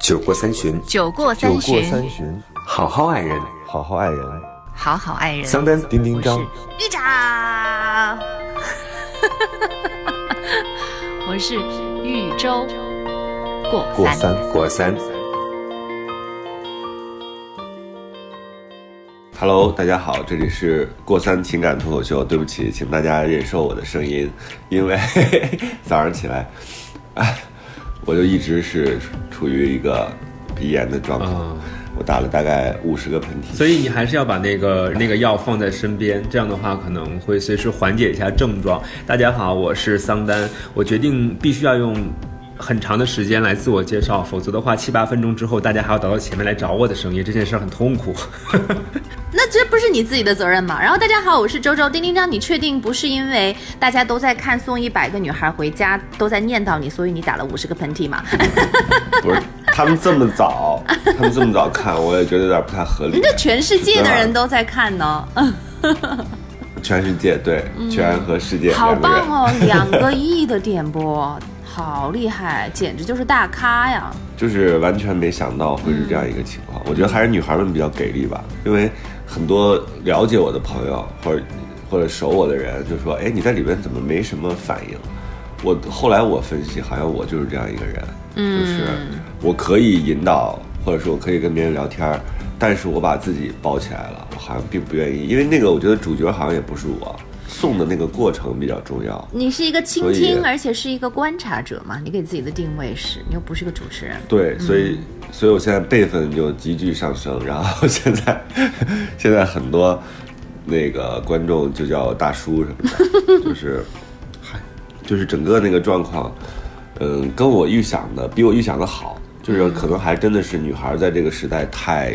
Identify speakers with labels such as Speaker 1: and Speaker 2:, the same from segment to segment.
Speaker 1: 酒过三巡，
Speaker 2: 酒过
Speaker 3: 酒过
Speaker 2: 三巡，
Speaker 1: 好好爱人。
Speaker 3: 好好爱人。
Speaker 2: 好好爱人。
Speaker 1: 桑丹，
Speaker 3: 丁丁张，
Speaker 2: 玉长，我是豫州过三。
Speaker 3: 过三。
Speaker 1: 过三。Hello，大家好，这里是过三情感脱口秀。对不起，请大家忍受我的声音，因为 早上起来，哎，我就一直是处于一个鼻炎的状况。
Speaker 4: 啊
Speaker 1: 我打了大概五十个喷嚏，
Speaker 4: 所以你还是要把那个那个药放在身边，这样的话可能会随时缓解一下症状。大家好，我是桑丹，我决定必须要用很长的时间来自我介绍，否则的话七八分钟之后大家还要倒到前面来找我的声音，这件事很痛苦。
Speaker 2: 那这不是你自己的责任吗？然后大家好，我是周周丁丁张。你确定不是因为大家都在看送一百个女孩回家，都在念叨你，所以你打了五十个喷嚏吗？
Speaker 1: 不是他们这么早，他们这么早看，我也觉得有点不太合理
Speaker 2: 人。家全世界的人都在看呢，
Speaker 1: 全世界对，全和世界
Speaker 2: 好棒。哦，两个亿的点播，好厉害，简直就是大咖呀！
Speaker 1: 就是完全没想到会是这样一个情况。我觉得还是女孩们比较给力吧，因为很多了解我的朋友或者或者熟我的人就说：“哎，你在里面怎么没什么反应？”我后来我分析，好像我就是这样一个人，就是我可以引导，或者说我可以跟别人聊天，但是我把自己包起来了，我好像并不愿意，因为那个我觉得主角好像也不是我，送的那个过程比较重要。
Speaker 2: 你是一个倾听，而且是一个观察者嘛，你给自己的定位是，你又不是个主持人。
Speaker 1: 对，所以、所以我现在辈分就急剧上升，然后现在 现在很多那个观众就叫大叔什么的，就是就是整个那个状况，嗯，跟我预想的比我预想的好，就是可能还真的是女孩在这个时代太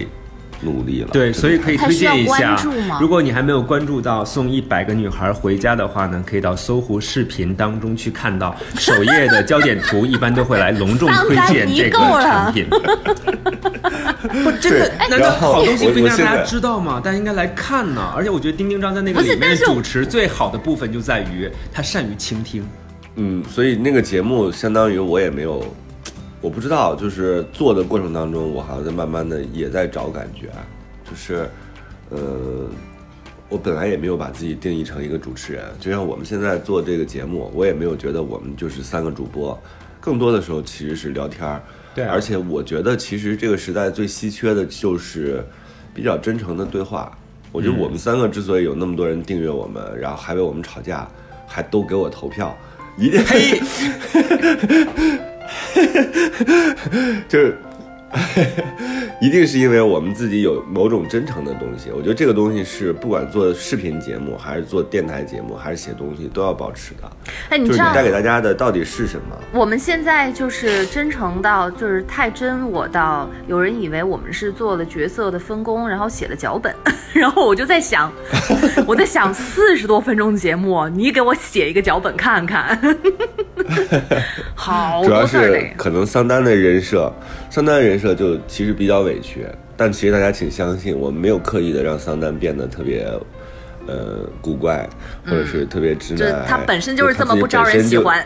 Speaker 1: 努力了。
Speaker 4: 对，所以可以推荐一下如果你还没有关注到送一百个女孩回家的话呢，可以到搜狐视频当中去看到首页的焦点图，一般都会来隆重 推荐这个产品。不，真的，
Speaker 1: 对
Speaker 4: 难道
Speaker 1: 然后
Speaker 4: 好东西
Speaker 1: 我
Speaker 4: 不应该让大家知道吗？大家应该来看呢。而且我觉得丁丁张在那个里面主持最好的部分就在于他善于倾听。
Speaker 1: 嗯，所以那个节目相当于我也没有，我不知道，就是做的过程当中，我好像在慢慢的也在找感觉，就是，呃，我本来也没有把自己定义成一个主持人，就像我们现在做这个节目，我也没有觉得我们就是三个主播，更多的时候其实是聊天儿，
Speaker 4: 对啊
Speaker 1: 而且我觉得其实这个时代最稀缺的就是比较真诚的对话。我觉得我们三个之所以有那么多人订阅我们，然后还为我们吵架，还都给我投票，一定
Speaker 4: 呸！
Speaker 1: 就 是一定是因为我们自己有某种真诚的东西。我觉得这个东西是不管做视频节目，还是做电台节目，还是写东西，都要保持的。
Speaker 2: 哎，你
Speaker 1: 就是
Speaker 2: 知道
Speaker 1: 你带给大家的到底是什么？
Speaker 2: 我们现在就是真诚到，就是太真我到，有人以为我们是做了角色的分工，然后写了脚本，然后我就在想，我在想四十多分钟的节目，你给我写一个脚本看看，好
Speaker 1: 主要是。可能桑丹的人设，桑丹的人设就其实比较委屈，但其实大家请相信，我们没有刻意的让桑丹变得特别。呃，古怪，或者是特别直男
Speaker 2: 他本身就是这么不招人喜欢，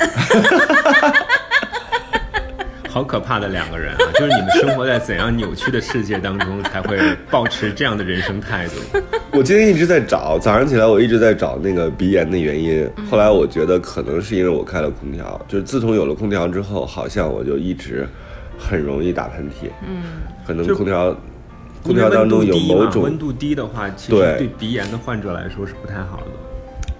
Speaker 4: 好可怕的两个人啊！就是你们生活在怎样扭曲的世界当中，才会保持这样的人生态度？
Speaker 1: 我今天一直在找，早上起来我一直在找那个鼻炎的原因。后来我觉得可能是因为我开了空调，就是自从有了空调之后，好像我就一直很容易打喷嚏。嗯，可能空调空调当中有某种
Speaker 4: 温度低的话，其实
Speaker 1: 对
Speaker 4: 对鼻炎的患者来说是不太好的。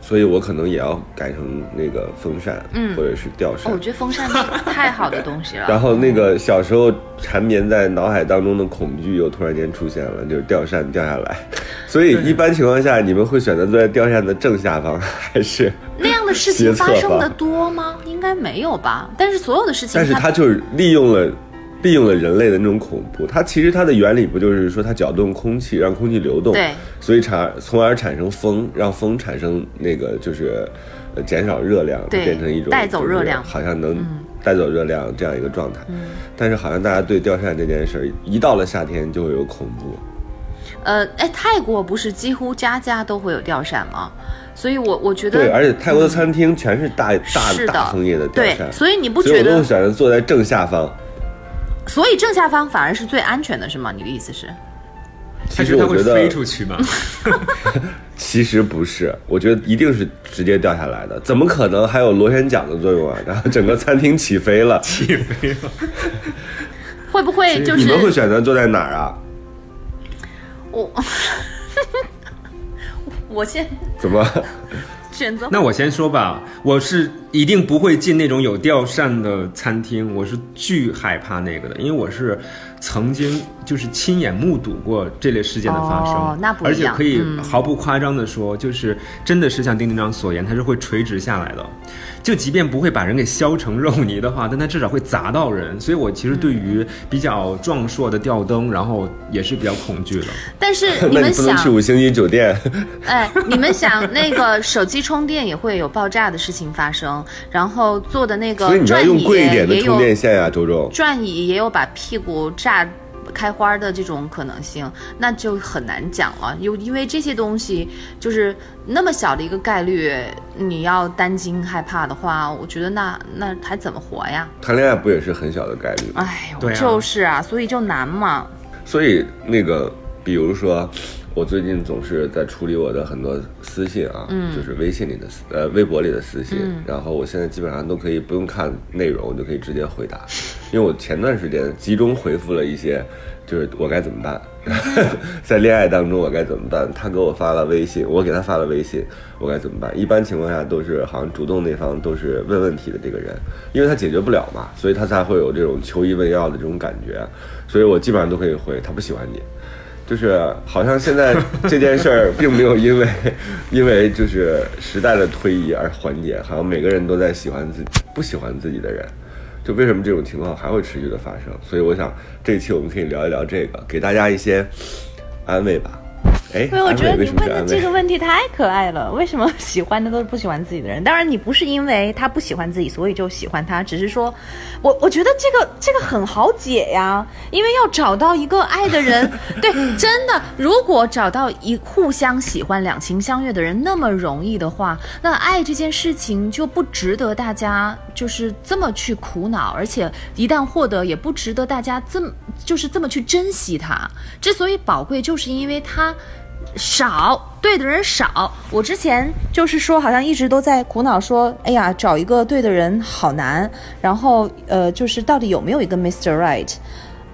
Speaker 1: 所以我可能也要改成那个风扇，
Speaker 2: 嗯
Speaker 1: 或者是吊扇。
Speaker 2: 哦，我觉得风扇是太好的东西了。
Speaker 1: 然后那个小时候缠绵在脑海当中的恐惧又突然间出现了，就是吊扇掉下来。所以一般情况下，你们会选择坐在吊扇的正下方，还是？
Speaker 2: 那样的事情发生的多吗？应该没有吧。但是所有的事情，
Speaker 1: 但是他就是利用了利用了人类的那种恐怖。它其实它的原理不就是说它搅动空气，让空气流动，
Speaker 2: 对，
Speaker 1: 所以产从而产生风，让风产生那个就是呃减少热量，
Speaker 2: 对
Speaker 1: 变成一种
Speaker 2: 带走热量
Speaker 1: 好像能带走热量这样一个状态。但是好像大家对吊扇这件事儿，一到了夏天就会有恐怖。
Speaker 2: 呃，哎，泰国不是几乎家家都会有吊扇吗？所以我我觉得
Speaker 1: 对，而且泰国的餐厅全是大、大大枫叶的吊
Speaker 2: 对
Speaker 1: 扇，
Speaker 2: 所以你不
Speaker 1: 所以我都会选择坐在正下方。
Speaker 2: 所以正下方反而是最安全的，是吗？你的意思是？
Speaker 1: 其实我觉得
Speaker 4: 飞出去吗？
Speaker 1: 其实不是，我觉得一定是直接掉下来的，怎么可能还有螺旋桨的作用啊？然后整个餐厅起飞了，
Speaker 4: 起飞了。
Speaker 2: 会不会就是
Speaker 1: 你们会选择坐在哪儿啊？
Speaker 2: 我？我先
Speaker 1: 怎么？
Speaker 2: 选择。
Speaker 4: 那我先说吧，我是一定不会进那种有吊扇的餐厅，我是巨害怕那个的，因为我是曾经就是亲眼目睹过这类事件的发生，
Speaker 2: 哦那不一样
Speaker 4: 而且可以
Speaker 2: 嗯。
Speaker 4: 毫不夸张的说，就是真的是像丁丁长所言，它是会垂直下来的，就即便不会把人给削成肉泥的话，但它至少会砸到人，所以我其实对于比较壮硕的吊灯，然后也是比较恐惧的。
Speaker 2: 但是 你们想
Speaker 1: 你不能去，五星级酒店。
Speaker 2: 哎，你们想那个手机充电也会有爆炸的事情发生，然后做的那个
Speaker 1: 所以你要用
Speaker 2: 转椅
Speaker 1: 贵一点的充
Speaker 2: 也有
Speaker 1: 电线呀、周周。
Speaker 2: 转椅也有把屁股炸开花的这种可能性，那就很难讲了。有因为这些东西就是那么小的一个概率，你要担惊害怕的话，我觉得那那还怎么活呀？
Speaker 1: 谈恋爱不也是很小的概率吗？
Speaker 2: 哎呦，就是啊，所以就难嘛。
Speaker 1: 所以那个，比如说，我最近总是在处理我的很多私信啊，就是微信里的私呃微博里的私信，然后我现在基本上都可以不用看内容，我就可以直接回答，因为我前段时间集中回复了一些，就是我该怎么办，在恋爱当中我该怎么办，他给我发了微信，我给他发了微信，我该怎么办？一般情况下都是好像主动那方都是问问题的这个人，因为他解决不了嘛，所以他才会有这种求医问药的这种感觉，所以我基本上都可以回他不喜欢你。就是好像现在 这件事儿并没有因为 因为就是时代的推移而缓解，好像每个人都在喜欢自己不喜欢自己的人，就为什么这种情况还会持续的发生？所以我想这一期我们可以聊一聊这个，给大家一些安慰吧。哎，
Speaker 2: 因为我觉得你问的？这个问题太可爱了。为什么喜欢的都是不喜欢自己的人？当然，你不是因为他不喜欢自己，所以就喜欢他，只是说，我我觉得这个这个很好解呀，因为要找到一个爱的人，对，真的，如果找到一互相喜欢、两情相悦的人那么容易的话，那爱这件事情就不值得大家就是这么去苦恼，而且一旦获得，也不值得大家这么就是这么去珍惜它。之所以宝贵，就是因为它。少对的人少，我之前就是说，好像一直都在苦恼说，哎呀，找一个对的人好难。然后呃，就是到底有没有一个 Mr. Right？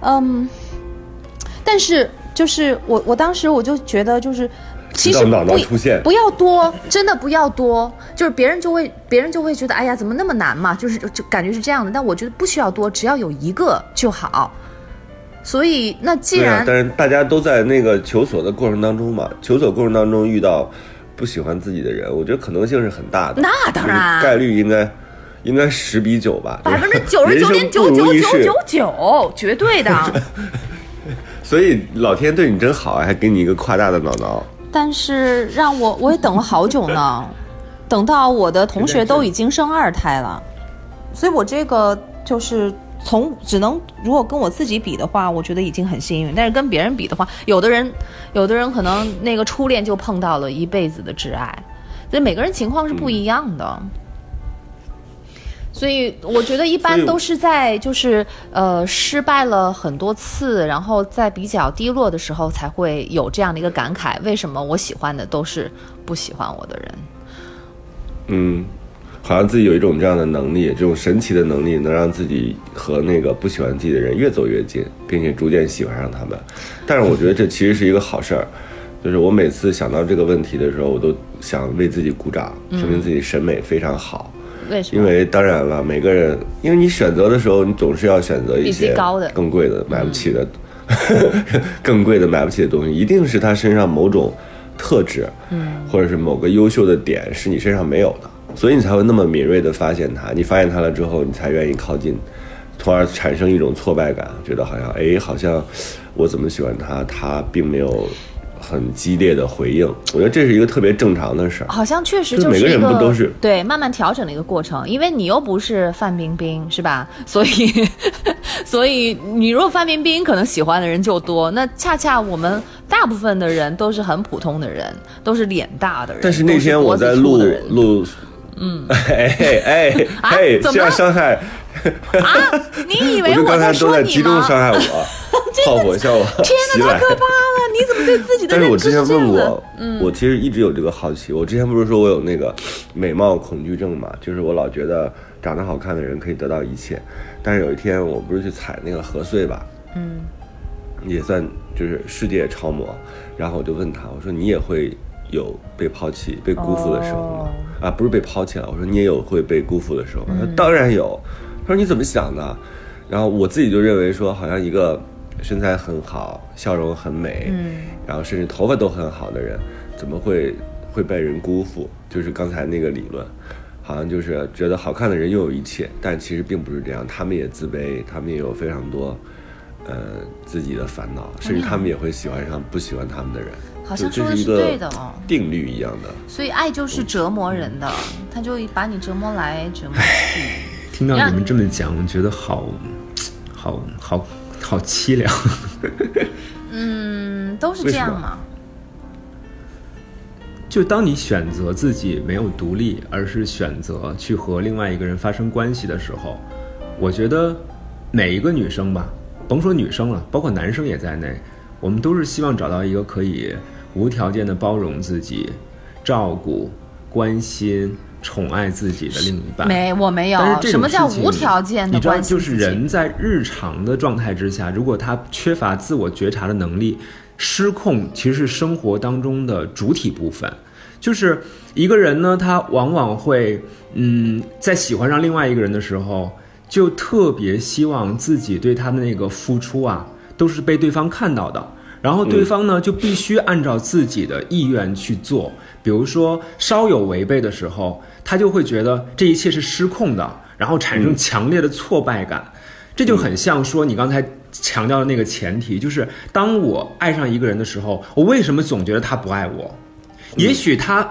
Speaker 2: 嗯，但是就是我我当时我就觉得就是。其实不不要多，真的不要多，就是别人就会别人就会觉得，哎呀，怎么那么难嘛？就是就感觉是这样的。但我觉得不需要多，只要有一个就好。所以那既然，
Speaker 1: 但是大家都在那个求索的过程当中嘛，求索过程当中遇到不喜欢自己的人，我觉得可能性是很大的。
Speaker 2: 那当然
Speaker 1: 概率应该应该十比九吧，
Speaker 2: 百分之九十九点九九九九九，绝对的。
Speaker 1: 所以老天对你真好啊，还给你一个夸大的脑脑。
Speaker 2: 但是让我我也等了好久呢，等到我的同学都已经生二胎了，所以我这个就是从只能如果跟我自己比的话，我觉得已经很幸运。但是跟别人比的话，有的人有的人可能那个初恋就碰到了一辈子的挚爱，所以每个人情况是不一样的。所以我觉得一般都是在就是呃失败了很多次，然后在比较低落的时候才会有这样的一个感慨：为什么我喜欢的都是不喜欢我的人？
Speaker 1: 嗯，好像自己有一种这样的能力，这种神奇的能力，能让自己和那个不喜欢自己的人越走越近，并且逐渐喜欢上他们。但是我觉得这其实是一个好事儿，就是我每次想到这个问题的时候，我都想为自己鼓掌，说明自己审美非常好。
Speaker 2: 为什么？
Speaker 1: 因为当然了，每个人，因为你选择的时候，你总是要选择一些
Speaker 2: 高的
Speaker 1: 更贵的、买不起的、更贵的、买不起的东西，一定是他身上某种特质，嗯，或者是某个优秀的点是你身上没有的，所以你才会那么敏锐地发现它。你发现它了之后，你才愿意靠近，从而产生一种挫败感，觉得好像，哎，好像我怎么喜欢他，他并没有很激烈的回应。我觉得这是一个特别正常的事儿。
Speaker 2: 好像确实
Speaker 1: 就是每个人不都是
Speaker 2: 对慢慢调整的一个过程，因为你又不是范冰冰，是吧？所以，所以你如果范冰冰可能喜欢的人就多，那恰恰我们大部分的人都是很普通的人，都是脸大的人，
Speaker 1: 但是那天我在录录
Speaker 2: 嗯，
Speaker 1: 哎哎
Speaker 2: 啊
Speaker 1: 哎，这样伤害，
Speaker 2: 啊，你以为
Speaker 1: 我就刚才都
Speaker 2: 说你
Speaker 1: 在集中？伤害我，炮火向我
Speaker 2: 天
Speaker 1: 哪。
Speaker 2: 太可怕了！你怎么对自己的
Speaker 1: 但是我之前问过？，我其实一直有这个好奇。我之前不是说我有那个美貌恐惧症嘛，就是我老觉得长得好看的人可以得到一切。但是有一天我不是去采那个何穗吧，
Speaker 2: 嗯，
Speaker 1: 也算就是世界超模，然后我就问他，我说你也会有被抛弃、被辜负的时候吗？啊，不是被抛弃了，我说你也有会被辜负的时候吗？他说当然有。他说你怎么想的？然后我自己就认为说，好像一个身材很好、笑容很美，
Speaker 2: 嗯，
Speaker 1: 然后甚至头发都很好的人，怎么会会被人辜负？就是刚才那个理论，好像就是觉得好看的人拥有一切，但其实并不是这样，他们也自卑，他们也有非常多。呃，自己的烦恼，甚至他们也会喜欢上不喜欢他们的人，
Speaker 2: 好像
Speaker 1: 就
Speaker 2: 说的是对的哦。
Speaker 1: 定律一样的。
Speaker 2: 所以爱就是折磨人的，他就把你折磨来折磨去。
Speaker 4: 听到你们这么讲，我觉得好，好好好凄凉。
Speaker 2: 嗯，都是这样嘛。
Speaker 4: 就当你选择自己没有独立，而是选择去和另外一个人发生关系的时候，我觉得每一个女生吧，甭说女生了，包括男生也在内，我们都是希望找到一个可以无条件的包容自己、照顾、关心、宠爱自己的另一半。
Speaker 2: 没，我没有
Speaker 4: 但是。这
Speaker 2: 什么叫无条件的
Speaker 4: 你知道？就是人在日常的状态之下，如果他缺乏自我觉察的能力，失控其实是生活当中的主体部分。就是一个人呢，他往往会，嗯，在喜欢上另外一个人的时候，就特别希望自己对他的那个付出啊，都是被对方看到的。然后对方呢，就必须按照自己的意愿去做。比如说稍有违背的时候，他就会觉得这一切是失控的，然后产生强烈的挫败感。这就很像说你刚才强调的那个前提，就是当我爱上一个人的时候，我为什么总觉得他不爱我？也许他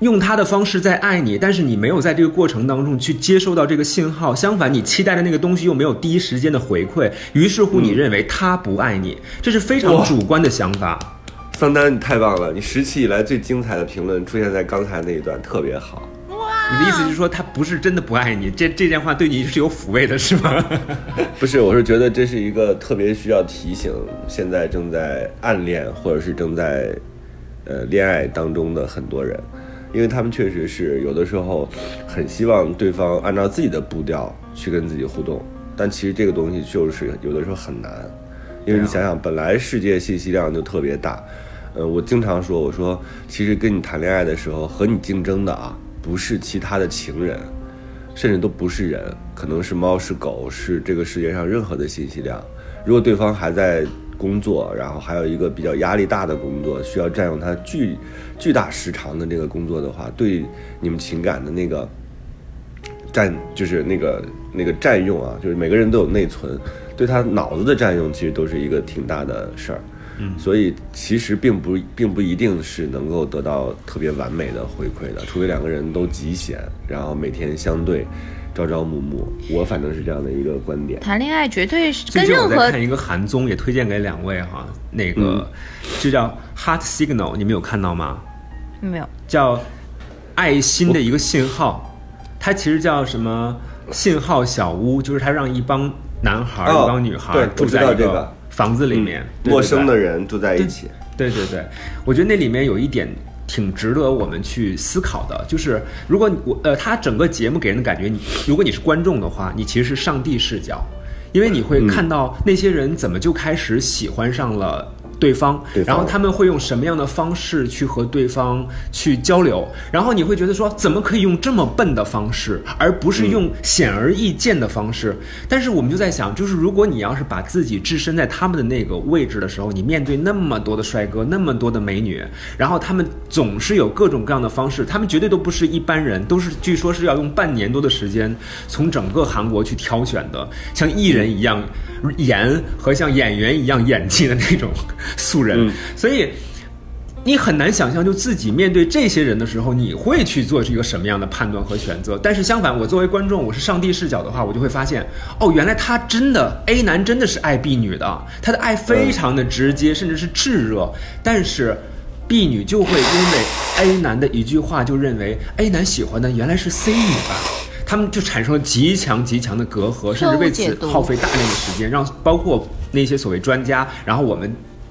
Speaker 4: 用他的方式在爱你，但是你没有在这个过程当中去接收到这个信号。相反，你期待的那个东西又没有第一时间的回馈，于是乎你认为他不爱你，这是非常主观的想法。
Speaker 1: 桑丹，你太棒了！你十期以来最精彩的评论出现在刚才那一段，特别好。
Speaker 4: 哇你的意思是说他不是真的不爱你？这这件话对你是有抚慰的，是吗？
Speaker 1: 不是，我是觉得这是一个特别需要提醒现在正在暗恋或者是正在呃恋爱当中的很多人，因为他们确实是有的时候很希望对方按照自己的步调去跟自己互动，但其实这个东西就是有的时候很难，因为你想想，本来世界信息量就特别大，呃，我经常说，我说其实跟你谈恋爱的时候和你竞争的啊，不是其他的情人。甚至都不是人，可能是猫是狗，是这个世界上任何的信息量。如果对方还在工作，然后还有一个比较压力大的工作，需要占用他巨巨大时长的这个工作的话，对你们情感的那个占，就是那个那个占用啊，就是每个人都有内存，对他脑子的占用，其实都是一个挺大的事儿。嗯，所以其实并不并不一定是能够得到特别完美的回馈的，除非两个人都极闲，然后每天相对，朝朝暮暮。我反正是这样的一个观点。
Speaker 2: 谈恋爱绝对是
Speaker 4: 最近我
Speaker 2: 跟任何
Speaker 4: 在看一个韩综，也推荐给两位哈。那个、就叫《Heart Signal》，你们有看到吗？
Speaker 2: 没有
Speaker 4: 叫爱心的一个信号，它其实叫什么信号小屋，就是它让一帮男孩一帮女孩住在一
Speaker 1: 个
Speaker 4: 个房子里面，对
Speaker 1: 陌生的。人住在一起，
Speaker 4: 对对对，我觉得那里面有一点挺值得我们去思考的，就是如果你我呃，他整个节目给人的感觉，你如果你是观众的话，你其实是上帝视角，因为你会看到那些人怎么就开始喜欢上了。对方，然后他们会用什么样的方式去和对方去交流？然后你会觉得说，怎么可以用这么笨的方式，而不是用显而易见的方式？但是我们就在想，就是如果你要是把自己置身在他们的那个位置的时候，你面对那么多的帅哥，那么多的美女，然后他们总是有各种各样的方式，他们绝对都不是一般人，都是据说是要用半年多的时间从整个韩国去挑选的，像艺人一样演和像演员一样演技的那种素人，
Speaker 1: 嗯
Speaker 4: 所以。你很难想象，就自己面对这些人的时候，你会去做一个什么样的判断和选择。但是相反，我作为观众，我是上帝视角的话，我就会发现，哦，原来他真的 A 男真的是爱 B 女的，他的爱非常的直接，甚至是炙热。但是 B 女就会因为 A 男的一句话就认为 A 男喜欢的原来是 C 女吧，他们就产生了极强极强的隔阂，甚至为此耗费大量的时间，让包括那些所谓专家，然后我们。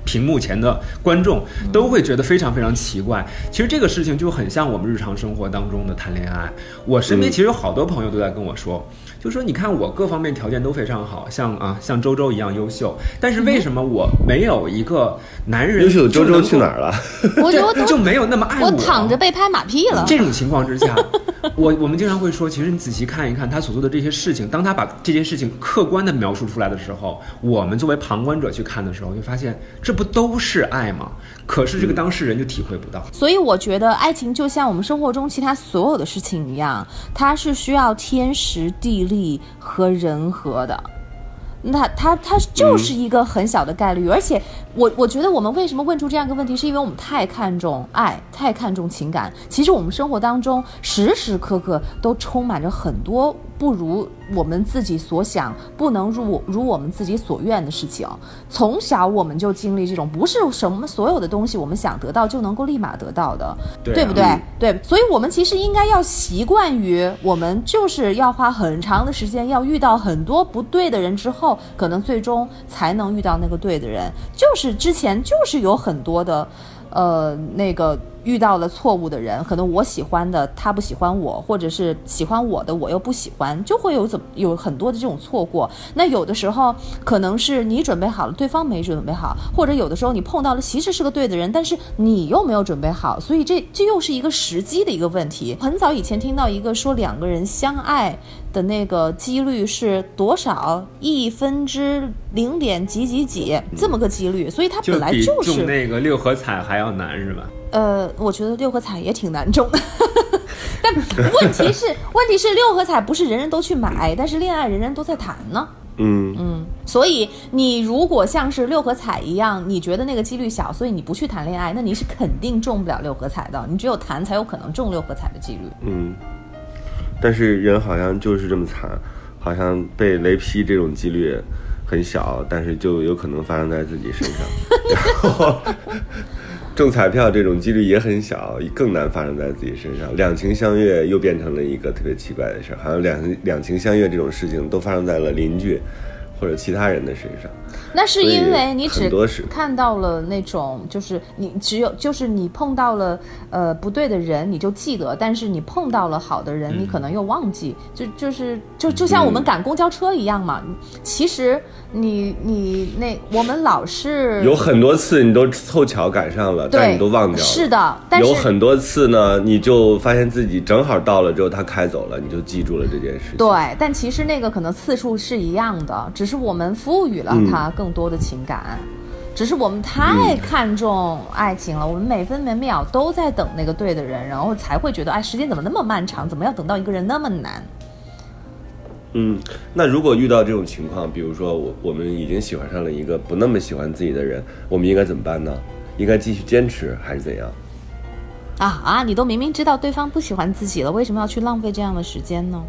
Speaker 4: 屏幕前的观众都会觉得非常非常奇怪。其实这个事情就很像我们日常生活当中的谈恋爱。我身边
Speaker 1: 嗯
Speaker 4: 其实有好多朋友都在跟我说，就说你看我各方面条件都非常好，像啊像周周一样优秀，但是为什么我没有一个男人
Speaker 1: 优秀的周周去哪
Speaker 4: 儿？
Speaker 1: 了？
Speaker 2: 我
Speaker 4: 就就没有那么爱
Speaker 2: 我躺着被拍马屁了。
Speaker 4: 这种情况之下，我我们经常会说，其实你仔细看一看他所做的这些事情，当他把这件事情客观的描述出来的时候，我们作为旁观者去看的时候，就发现这不都是爱吗？可是这个当事人就体会不到。
Speaker 2: 所以我觉得爱情就像我们生活中其他所有的事情一样，它是需要天时地利和人和的。那它它就是一个很小的概率，而且我我觉得我们为什么问出这样一个问题，是因为我们太看重爱，太看重情感。其实我们生活当中时时刻刻都充满着很多不如我们自己所想、不能如如我们自己所愿的事情。从小我们就经历这种，不是什么所有的东西我们想得到就能够立马得到的，
Speaker 4: 对啊
Speaker 2: 不对？对，所以我们其实应该要习惯于，我们就是要花很长的时间，要遇到很多不对的人之后，可能最终才能遇到那个对的人。就是之前就是有很多的，呃，那个遇到了错误的人，可能我喜欢的他不喜欢我，或者是喜欢我的我又不喜欢，就会有怎么有很多的这种错过。那有的时候可能是你准备好了，对方没准备好，或者有的时候你碰到了其实是个对的人，但是你又没有准备好，所以这这又是一个时机的一个问题。很早以前听到一个说两个人相爱的那个几率是多少亿分之零点几几几这么个几率，所以它本来就是
Speaker 4: 那个六合彩还要难是吧？
Speaker 2: 呃，我觉得六合彩也挺难中的，但问题是，问题是六合彩不是人人都去买，但是恋爱人人都在谈呢。
Speaker 1: 嗯，
Speaker 2: 嗯，所以你如果像是六合彩一样，你觉得那个几率小，所以你不去谈恋爱，那你是肯定中不了六合彩的。你只有谈才有可能中六合彩的几率。
Speaker 1: 嗯，但是人好像就是这么惨，好像被雷劈这种几率很小，但是就有可能发生在自己身上。然后中彩票这种几率也很小，更难发生在自己身上。两情相悦又变成了一个特别奇怪的事儿，好像两两情相悦这种事情都发生在了邻居或者其他人的身上。
Speaker 2: 那是因为你只看到了那种，就是你只有就是你碰到了呃不对的人，你就记得；但是你碰到了好的人，你可能又忘记。就就是就就像我们赶公交车一样嘛。其实你你那我们老是
Speaker 1: 有很多次你都凑巧赶上了，但你都忘掉了。
Speaker 2: 是的，但是
Speaker 1: 有很多次呢，你就发现自己正好到了之后，他开走了，你就记住了这件事情。
Speaker 2: 对，但其实那个可能次数是一样的，只是我们赋予了它更多的情感，只是我们太看重爱情了，我们每分每秒都在等那个对的人，然后才会觉得，哎，时间怎么那么漫长，怎么要等到一个人那么难？
Speaker 1: 嗯，那如果遇到这种情况，比如说我我们已经喜欢上了一个不那么喜欢自己的人，我们应该怎么办呢？应该继续坚持还是怎样？
Speaker 2: 啊啊！你都明明知道对方不喜欢自己了，为什么要去浪费这样的时间呢？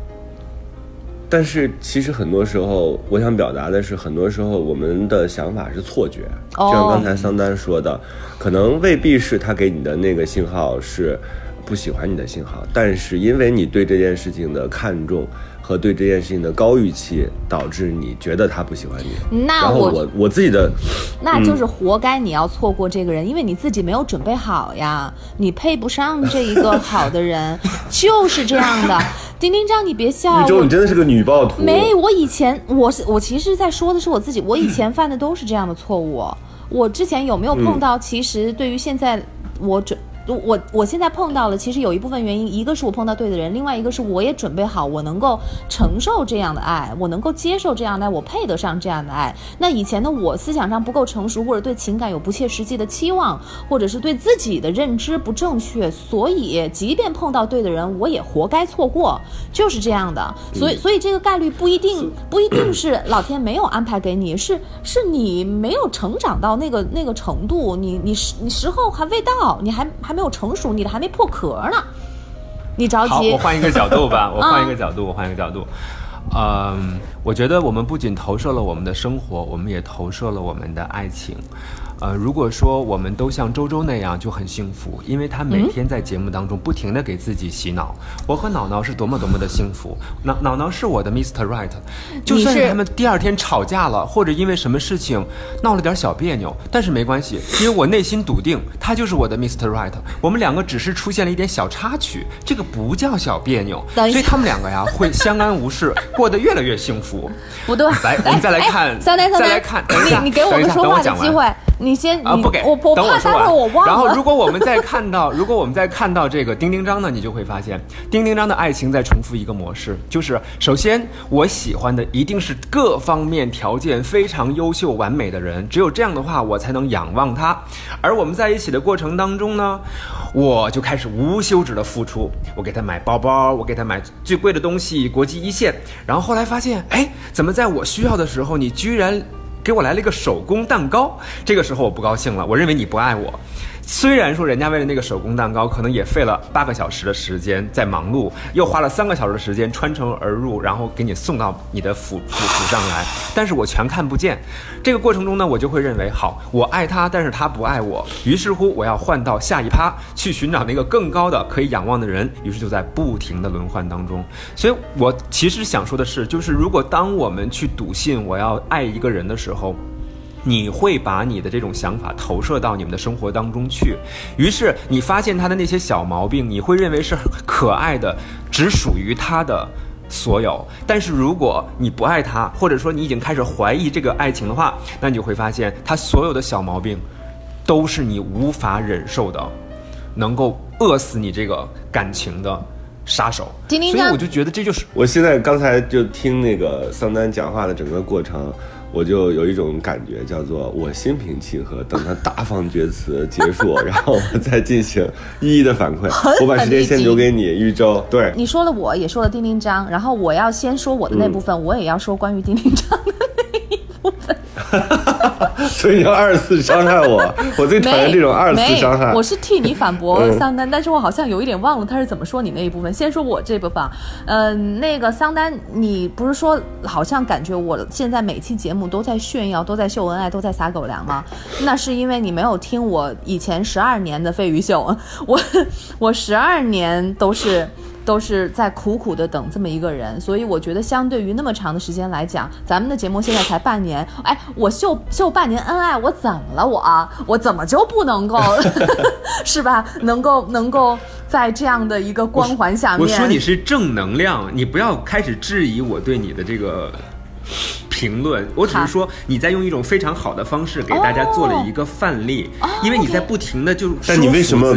Speaker 1: 但是其实很多时候，我想表达的是，很多时候我们的想法是错觉，
Speaker 2: 哦
Speaker 1: 就像刚才桑丹说的，可能未必是他给你的那个信号是不喜欢你的信号，但是因为你对这件事情的看重和对这件事情的高预期，导致你觉得他不喜欢你。
Speaker 2: 那我
Speaker 1: 我自己的
Speaker 2: 那就是活该你要错过这个人，因为你自己没有准备好呀，你配不上这一个好的人，就是这样的。丁丁张，你别笑，
Speaker 1: 宇
Speaker 2: 宙，
Speaker 1: 你真的是个女暴徒。
Speaker 2: 没，我以前我是我其实在说的是我自己，我以前犯的都是这样的错误。我之前有没有碰到？其实对于现在我准。我我现在碰到了，其实有一部分原因，一个是我碰到对的人，另外一个是我也准备好，我能够承受这样的爱，我能够接受这样的爱，我配得上这样的爱。那以前的我思想上不够成熟，或者对情感有不切实际的期望，或者是对自己的认知不正确，所以即便碰到对的人，我也活该错过，就是这样的。所以，所以这个概率不一定不一定是老天没有安排给你，是是你没有成长到那个那个程度，你你时你时候还未到，你还还没有成熟，你的还没破壳呢，你着
Speaker 4: 好，
Speaker 2: 急
Speaker 4: 我。换一个角度吧，我换一个角度，我换一个角度。嗯，我觉得我们不仅投射了我们的生活，我们也投射了我们的爱情。呃，如果说我们都像周周那样就很幸福，因为他每天在节目当中不停的给自己洗脑。我和脑脑是多么多么的幸福，脑脑脑是我的 Mr. Right，就算是他们第二天吵架了，或者因为什么事情闹了点小别扭，但是没关系，因为我内心笃定他就是我的 Mr. Right。我们两个只是出现了一点小插曲，这个不叫小别扭，所以他们两个呀会相安无事，过得越来越幸福。
Speaker 2: 不对，
Speaker 4: 来，我们再来看，
Speaker 2: 三三
Speaker 4: 再来看，
Speaker 2: 你你给我们说话的机会。你先
Speaker 4: 啊，不给，
Speaker 2: 我我怕待会儿我忘了。
Speaker 4: 然后，如果我们再看到，如果我们再看到这个丁丁章呢，你就会发现，丁丁章的爱情在重复一个模式，就是首先我喜欢的一定是各方面条件非常优秀完美的人，只有这样的话，我才能仰望他。而我们在一起的过程当中呢，我就开始无休止的付出，我给他买包包，我给他买最贵的东西，国际一线。然后后来发现，哎，怎么在我需要的时候，你居然。给我来了一个手工蛋糕，这个时候我不高兴了，我认为你不爱我。虽然说人家为了那个手工蛋糕，可能也费了八个小时的时间在忙碌，又花了三个小时的时间穿城而入，然后给你送到你的府府府上来，但是我全看不见。这个过程中呢，我就会认为，好，我爱他，但是他不爱我，于是乎我要换到下一趴去寻找那个更高的可以仰望的人，于是就在不停的轮换当中。所以我其实想说的是，就是如果当我们去笃信我要爱一个人的时候。你会把你的这种想法投射到你们的生活当中去，于是你发现他的那些小毛病，你会认为是可爱的，只属于他的所有。但是如果你不爱他，或者说你已经开始怀疑这个爱情的话，那你就会发现他所有的小毛病，都是你无法忍受的，能够饿死你这个感情的杀手。所以我就觉得这就是
Speaker 1: 我现在刚才就听那个桑丹讲话的整个过程。我就有一种感觉，叫做我心平气和，等他大放厥词结束，然后我再进行一一的反馈。我把时间先留给你，玉州。对，
Speaker 2: 你说了，我也说了丁丁章，然后我要先说我的那部分，我也要说关于丁丁章。
Speaker 1: 所以你要二次伤害我，我最讨厌这种二次伤害。
Speaker 2: 我是替你反驳桑丹，但是我好像有一点忘了他是怎么说你那一部分。先说我这部分，嗯，那个桑丹，你不是说好像感觉我现在每期节目都在炫耀，都在秀恩爱，都在撒狗粮吗？那是因为你没有听我以前十二年的飞鱼秀，我我十二年都是。都是在苦苦的等这么一个人，所以我觉得相对于那么长的时间来讲，咱们的节目现在才半年，哎，我秀秀半年恩爱，我怎么了？我我怎么就不能够，是吧？能够能够在这样的一个光环下面，
Speaker 4: 我说你是正能量，你不要开始质疑我对你的这个评论，我只是说你在用一种非常好的方式给大家做了一个范例，因为你在不停的就说服自己。
Speaker 1: 你为什么？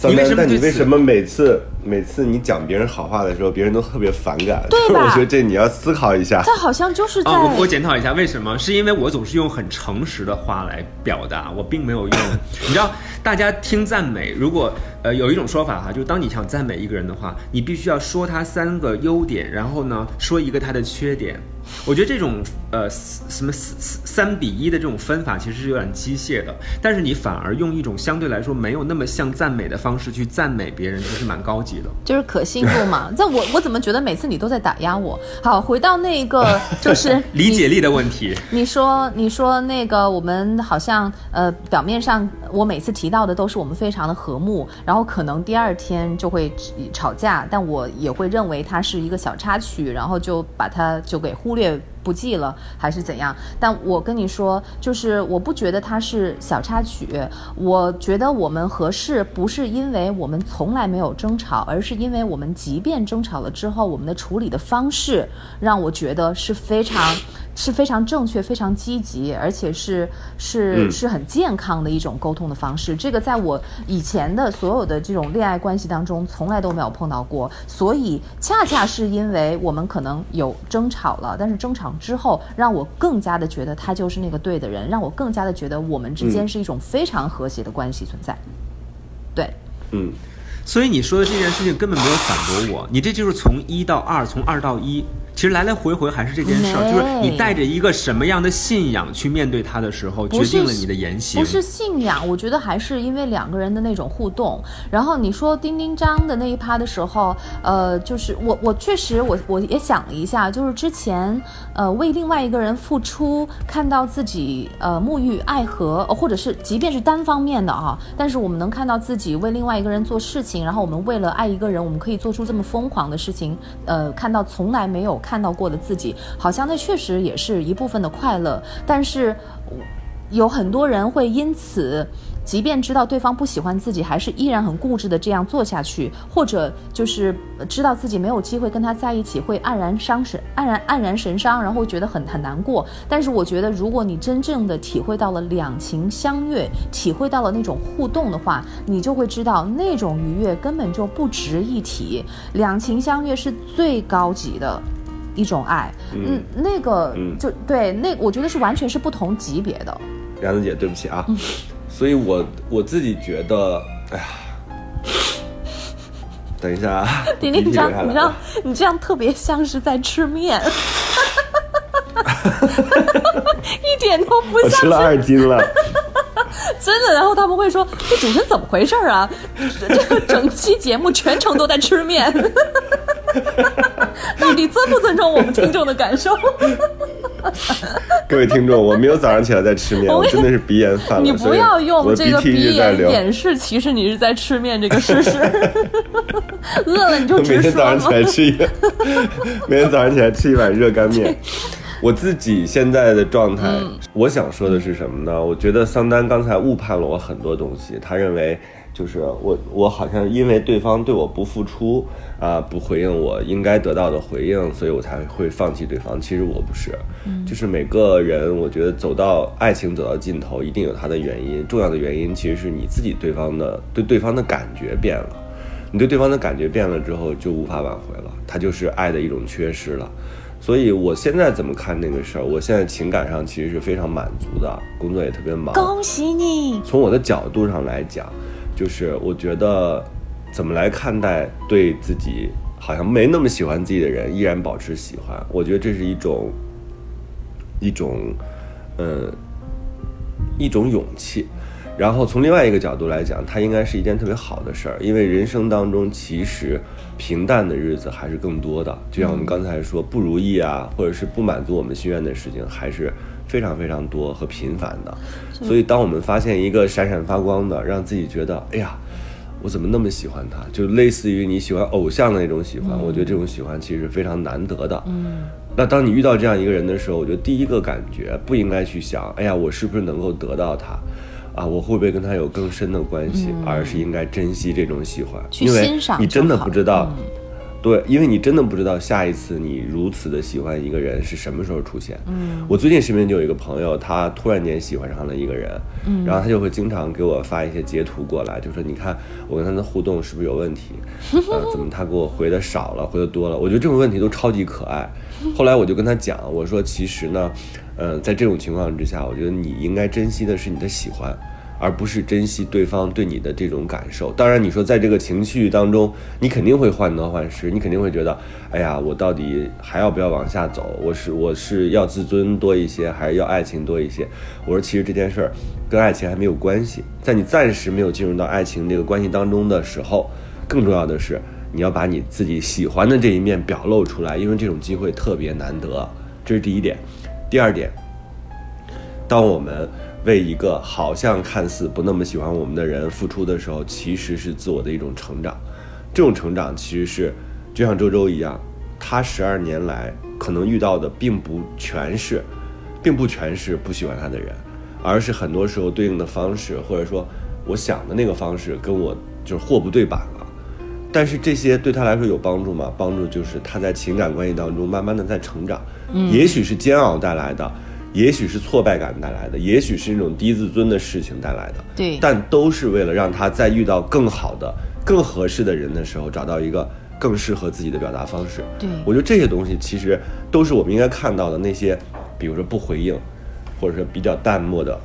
Speaker 1: 但你为什么每次每次你讲别人好话的时候，别人都特别反感？
Speaker 2: 对
Speaker 1: 我觉得这你要思考一下。
Speaker 2: 这好像就是在……
Speaker 4: 我我检讨一下，为什么？是因为我总是用很诚实的话来表达，我并没有用。你知道，大家听赞美，如果呃有一种说法哈，就是当你想赞美一个人的话，你必须要说他三个优点，然后呢说一个他的缺点。我觉得这种呃什么三三比一的这种分法其实是有点机械的，但是你反而用一种相对来说没有那么像赞美的方式去赞美别人，其实蛮高级的。
Speaker 2: 就是可信度嘛。那我我怎么觉得每次你都在打压我？好，回到那个 就是
Speaker 4: 理解力的问题。
Speaker 2: 你说你说那个我们好像呃表面上我每次提到的都是我们非常的和睦，然后可能第二天就会吵架，但我也会认为它是一个小插曲，然后就把它就给忽略。不记了，还是怎样？但我跟你说，就是我不觉得它是小插曲。我觉得我们合适，不是因为我们从来没有争吵，而是因为我们即便争吵了之后，我们的处理的方式让我觉得是非常。是非常正确、非常积极，而且是是是很健康的一种沟通的方式。这个在我以前的所有的这种恋爱关系当中，从来都没有碰到过。所以，恰恰是因为我们可能有争吵了，但是争吵之后，让我更加的觉得他就是那个对的人，让我更加的觉得我们之间是一种非常和谐的关系存在。对，
Speaker 1: 嗯，
Speaker 4: 所以你说的这件事情根本没有反驳我，你这就是从一到二，从二到一。其实来来回回还是这件事儿，就是你带着一个什么样的信仰去面对它的时候，决定了你的言行。
Speaker 2: 不是信仰，我觉得还是因为两个人的那种互动。然后你说丁丁张的那一趴的时候，呃，就是我我确实我我也想了一下，就是之前呃为另外一个人付出，看到自己呃沐浴爱河，呃或者是即便是单方面的啊，但是我们能看到自己为另外一个人做事情，然后我们为了爱一个人，我们可以做出这么疯狂的事情，呃，看到从来没有看到过的自己，好像那确实也是一部分的快乐，但是。有很多人会因此，即便知道对方不喜欢自己，还是依然很固执的这样做下去，或者就是知道自己没有机会跟他在一起，会黯然伤神、黯然黯然神伤，然后觉得很很难过。但是我觉得，如果你真正的体会到了两情相悦，体会到了那种互动的话，你就会知道那种愉悦根本就不值一提。两情相悦是最高级的。一种爱，嗯，那个
Speaker 1: 嗯。
Speaker 2: 就对，那我觉得是完全是不同级别的。
Speaker 1: 然子姐，对不起啊，
Speaker 2: 嗯
Speaker 1: 所以我我自己觉得，哎呀，等一下啊，
Speaker 2: 丁丁张，
Speaker 1: 鼻涕流下来
Speaker 2: 你知道，你这样特别像是在吃面，一点都不像
Speaker 1: 我吃了二斤了，
Speaker 2: 真的。然后他们会说：“这主持人怎么回事儿啊？这个整期节目全程都在吃面，到底尊不尊重我们听众的感受？
Speaker 1: 各位听众，我没有早上起来在吃面，
Speaker 2: 我
Speaker 1: 真的是鼻炎犯了，
Speaker 2: 你不要用这个
Speaker 1: 鼻
Speaker 2: 炎。掩饰其实你是在吃面这个事实。饿了你就
Speaker 1: 每
Speaker 2: 直说每
Speaker 1: 天早上起。来吃一，每天早上起来吃一碗热干面。我自己现在的状态，
Speaker 2: 嗯
Speaker 1: 我想说的是什么呢？我觉得桑丹刚才误判了我很多东西，他认为就是我我好像因为对方对我不付出啊、不回应我应该得到的回应，所以我才会放弃对方。其实我不是，就是每个人，我觉得走到爱情走到尽头，一定有它的原因。重要的原因其实是你自己对方的对对方的感觉变了。你对对方的感觉变了之后，就无法挽回了，它就是爱的一种缺失了。所以我现在怎么看那个事儿？我现在情感上其实是非常满足的，工作也特别忙。
Speaker 2: 恭喜你！
Speaker 1: 从我的角度上来讲，就是我觉得怎么来看待对自己好像没那么喜欢自己的人依然保持喜欢，我觉得这是一种一种嗯一种勇气。然后从另外一个角度来讲，它应该是一件特别好的事儿，因为人生当中其实平淡的日子还是更多的。就像我们刚才说，不如意啊，或者是不满足我们心愿的事情，还是非常非常多和频繁的。所以，当我们发现一个闪闪发光的，让自己觉得，哎呀，我怎么那么喜欢他？就类似于你喜欢偶像的那种喜欢，我觉得这种喜欢其实是非常难得的。嗯。那当你遇到这样一个人的时候，我觉得第一个感觉不应该去想，哎呀，我是不是能够得到他？啊，我会不会跟他有更深的关系？而是应该珍惜这种喜欢，
Speaker 2: 去
Speaker 1: 因为你真的不知道，
Speaker 2: 嗯
Speaker 1: 对，因为你真的不知道下一次你如此的喜欢一个人是什么时候出现。嗯，我最近身边就有一个朋友，他突然间喜欢上了一个人，嗯，然后他就会经常给我发一些截图过来，就说你看我跟他的互动是不是有问题？呃，怎么他给我回的少了，回的多了？我觉得这种问题都超级可爱。后来我就跟他讲，我说其实呢，呃，在这种情况之下，我觉得你应该珍惜的是你的喜欢。而不是珍惜对方对你的这种感受。当然，你说在这个情绪当中，你肯定会患得患失，你肯定会觉得，哎呀，我到底还要不要往下走？我是我是要自尊多一些，还是要爱情多一些？我说，其实这件事儿跟爱情还没有关系。在你暂时没有进入到爱情这个关系当中的时候，更重要的是，你要把你自己喜欢的这一面表露出来，因为这种机会特别难得。这是第一点。第二点，当我们为一个好像看似不那么喜欢我们的人付出的时候，其实是自我的一种成长。这种成长其实是就像周周一样，他十二年来可能遇到的并不全是，并不全是不喜欢他的人，而是很多时候对应的方式，或者说我想的那个方式跟我就是货不对版了。但是这些对他来说有帮助吗？帮助就是他在情感关系当中慢慢的在成长，嗯，也许是煎熬带来的，也许是挫败感带来的，也许是那种低自尊的事情带来的，
Speaker 2: 对
Speaker 1: 但都是为了让他在遇到更好的、更合适的人的时候，找到一个更适合自己的表达方式。
Speaker 2: 对
Speaker 1: 我觉得这些东西其实都是我们应该看到的那些，比如说不回应，或者说比较淡漠的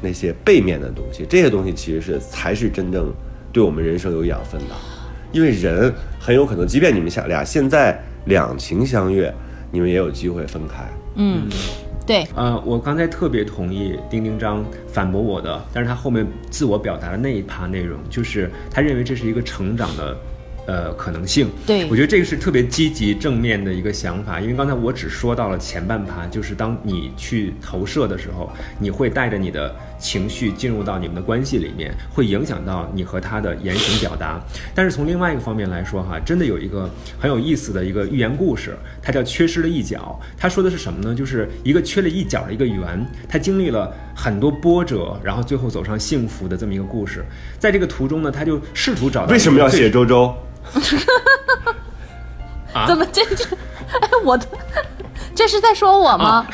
Speaker 1: 那些背面的东西，这些东西其实是才是真正对我们人生有养分的。因为人很有可能，即便你们想俩现在两情相悦，你们也有机会分开。
Speaker 2: 嗯，对，
Speaker 4: 呃，我刚才特别同意丁丁章反驳我的，但是他后面自我表达的那一趴内容，就是他认为这是一个成长的。呃，可能性，
Speaker 2: 对
Speaker 4: 我觉得这个是特别积极正面的一个想法，因为刚才我只说到了前半趴，就是当你去投射的时候，你会带着你的情绪进入到你们的关系里面，会影响到你和他的言行表达。但是从另外一个方面来说，哈，真的有一个很有意思的一个寓言故事，它叫缺失了一角。它说的是什么呢？就是一个缺了一角的一个圆，他经历了很多波折，然后最后走上幸福的这么一个故事。在这个途中呢，他就试图找到
Speaker 1: 为什么要写周周？
Speaker 4: 啊
Speaker 2: 怎么这这？哎，我的，这是在说我吗？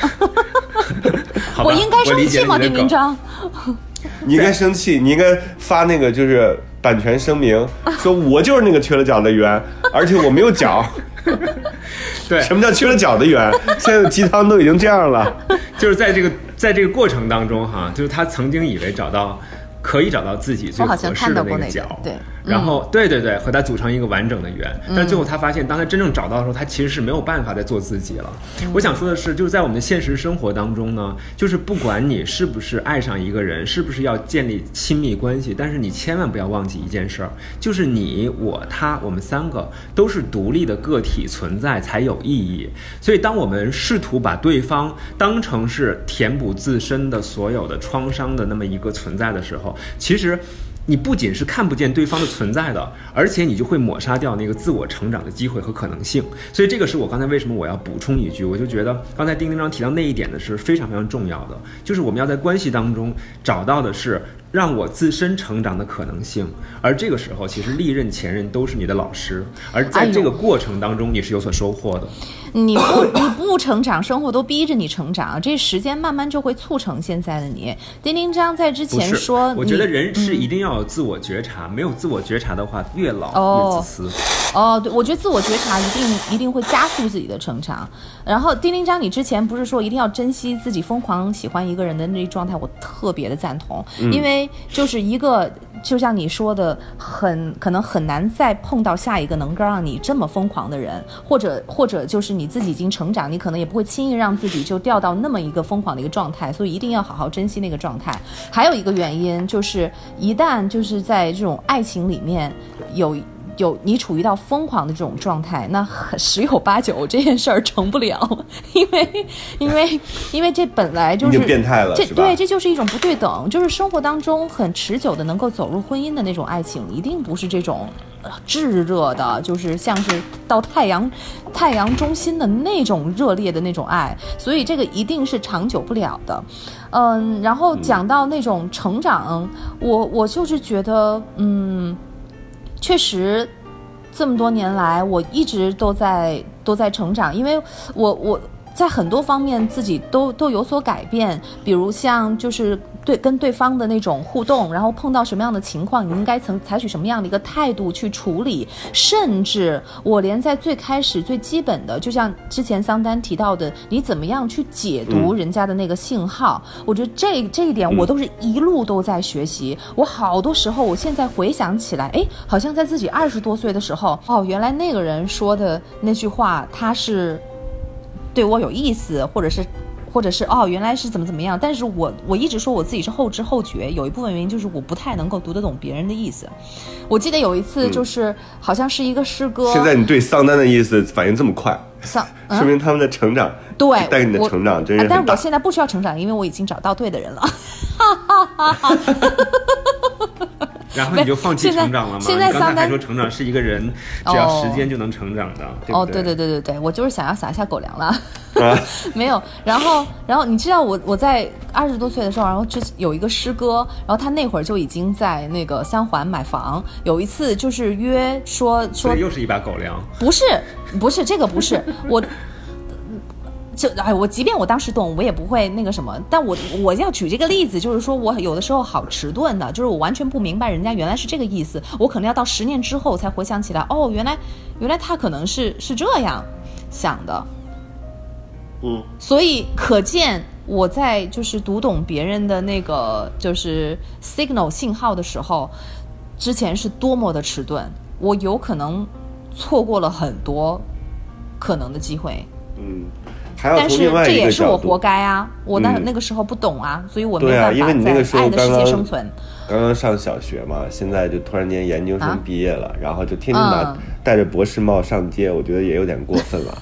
Speaker 2: 我应该生气吗？
Speaker 4: 你的梗
Speaker 2: 丁丁章，
Speaker 1: 你应该生气，你应该发那个就是版权声明，说我就是那个缺了角的圆，而且我没有角。
Speaker 4: 对，
Speaker 1: 什么叫缺了角的圆？现在的鸡汤都已经这样了。
Speaker 4: 就是在这个在这个过程当中哈，就是他曾经以为找到可以找到自己最合适
Speaker 2: 的那个
Speaker 4: 角，
Speaker 2: 对
Speaker 4: 然后对对对，和它组成一个完整的圆。但最后他发现，当他真正找到的时候，他其实是没有办法再做自己了。我想说的是，就是在我们的现实生活当中呢，就是不管你是不是爱上一个人，是不是要建立亲密关系，但是你千万不要忘记一件事儿，就是你、我、他，我们三个都是独立的个体存在才有意义。所以，当我们试图把对方当成是填补自身的所有的创伤的那么一个存在的时候，其实。你不仅是看不见对方的存在的，而且你就会抹杀掉那个自我成长的机会和可能性。所以这个是我刚才为什么我要补充一句，我就觉得刚才丁丁章提到那一点呢是非常非常重要的，就是我们要在关系当中找到的是让我自身成长的可能性，而这个时候其实历任前任都是你的老师，而在这个过程当中你是有所收获的。
Speaker 2: 你不 你不成长，生活都逼着你成长，这时间慢慢就会促成现在的你。丁丁章在之前说，
Speaker 4: 我觉得人是一定要有自我觉察，没有自我觉察的话，越老
Speaker 2: 哦
Speaker 4: 越自私。
Speaker 2: 哦，对，我觉得自我觉察一定一定会加速自己的成长。然后丁丁章，你之前不是说一定要珍惜自己疯狂喜欢一个人的那一状态，我特别的赞同，因为就是一个就像你说的，很可能很难再碰到下一个能够让你这么疯狂的人，或者或者就是你自己已经成长，你可能也不会轻易让自己就掉到那么一个疯狂的一个状态，所以一定要好好珍惜那个状态。还有一个原因就是，一旦就是在这种爱情里面有。有你处于到疯狂的这种状态，那很十有八九这件事儿成不了，因为 因为因为这本来就是
Speaker 1: 变态了
Speaker 2: 这对，这就是一种不对等，就是生活当中很持久的能够走入婚姻的那种爱情，一定不是这种呃炙热的，就是像是到太阳太阳中心的那种热烈的那种爱，所以这个一定是长久不了的。嗯，然后讲到那种成长，我我就是觉得，嗯。确实，这么多年来，我一直都在都在成长，因为我我在很多方面自己都都有所改变，比如像就是对跟对方的那种互动，然后碰到什么样的情况，你应该曾采取什么样的一个态度去处理，甚至我连在最开始最基本的，就像之前桑丹提到的，你怎么样去解读人家的那个信号，我觉得这这一点我都是一路都在学习。我好多时候，我现在回想起来，哎，好像在自己二十多岁的时候，哦，原来那个人说的那句话，他是对我有意思，或者是。或者是哦，原来是怎么怎么样，但是我我一直说我自己是后知后觉，有一部分原因就是我不太能够读得懂别人的意思。我记得有一次就是、好像是一个诗歌，
Speaker 1: 现在你对桑丹的意思反应这么快，
Speaker 2: 桑
Speaker 1: 说明他们的成长，
Speaker 2: 对
Speaker 1: 带给你的成长真是。
Speaker 2: 啊但是我现在不需要成长，因为我已经找到对的人了。
Speaker 4: 然后你就放弃成长了吗？
Speaker 2: 现在
Speaker 4: 你刚才说成长是一个人只要时间就能成长的，
Speaker 2: 哦，
Speaker 4: 对
Speaker 2: 对对对对对，我就是想要撒下狗粮了。
Speaker 1: 啊
Speaker 2: 没有，然后，然后你知道我我在二十多岁的时候，然后之有一个师哥，然后他那会儿就已经在那个三环买房。有一次就是约说说
Speaker 4: 又是一把狗粮。
Speaker 2: 不是不是这个不是我。就哎，我即便我当时懂，我也不会那个什么。但我我要举这个例子，就是说我有的时候好迟钝的，就是我完全不明白人家原来是这个意思，我可能要到十年之后才回想起来，哦，原来原来他可能是是这样想的。
Speaker 1: 嗯，
Speaker 2: 所以可见我在就是读懂别人的那个就是 signal 信号的时候，之前是多么的迟钝，我有可能错过了很多可能的机会。
Speaker 1: 嗯，还要
Speaker 2: 但是
Speaker 1: 从另外一
Speaker 2: 这也
Speaker 1: 个角度
Speaker 2: 是我活，该啊，我那
Speaker 1: 嗯
Speaker 2: 那个时候不懂啊，所以我没
Speaker 1: 对啊
Speaker 2: 办法
Speaker 1: 因为你那个时候
Speaker 2: 在爱的世
Speaker 1: 刚刚
Speaker 2: 界生存。
Speaker 1: 刚刚上小学嘛，现在就突然间研究生
Speaker 2: 啊
Speaker 1: 毕业了，然后就天天拿
Speaker 2: 嗯
Speaker 1: 戴着博士帽上街，我觉得也有点过分了。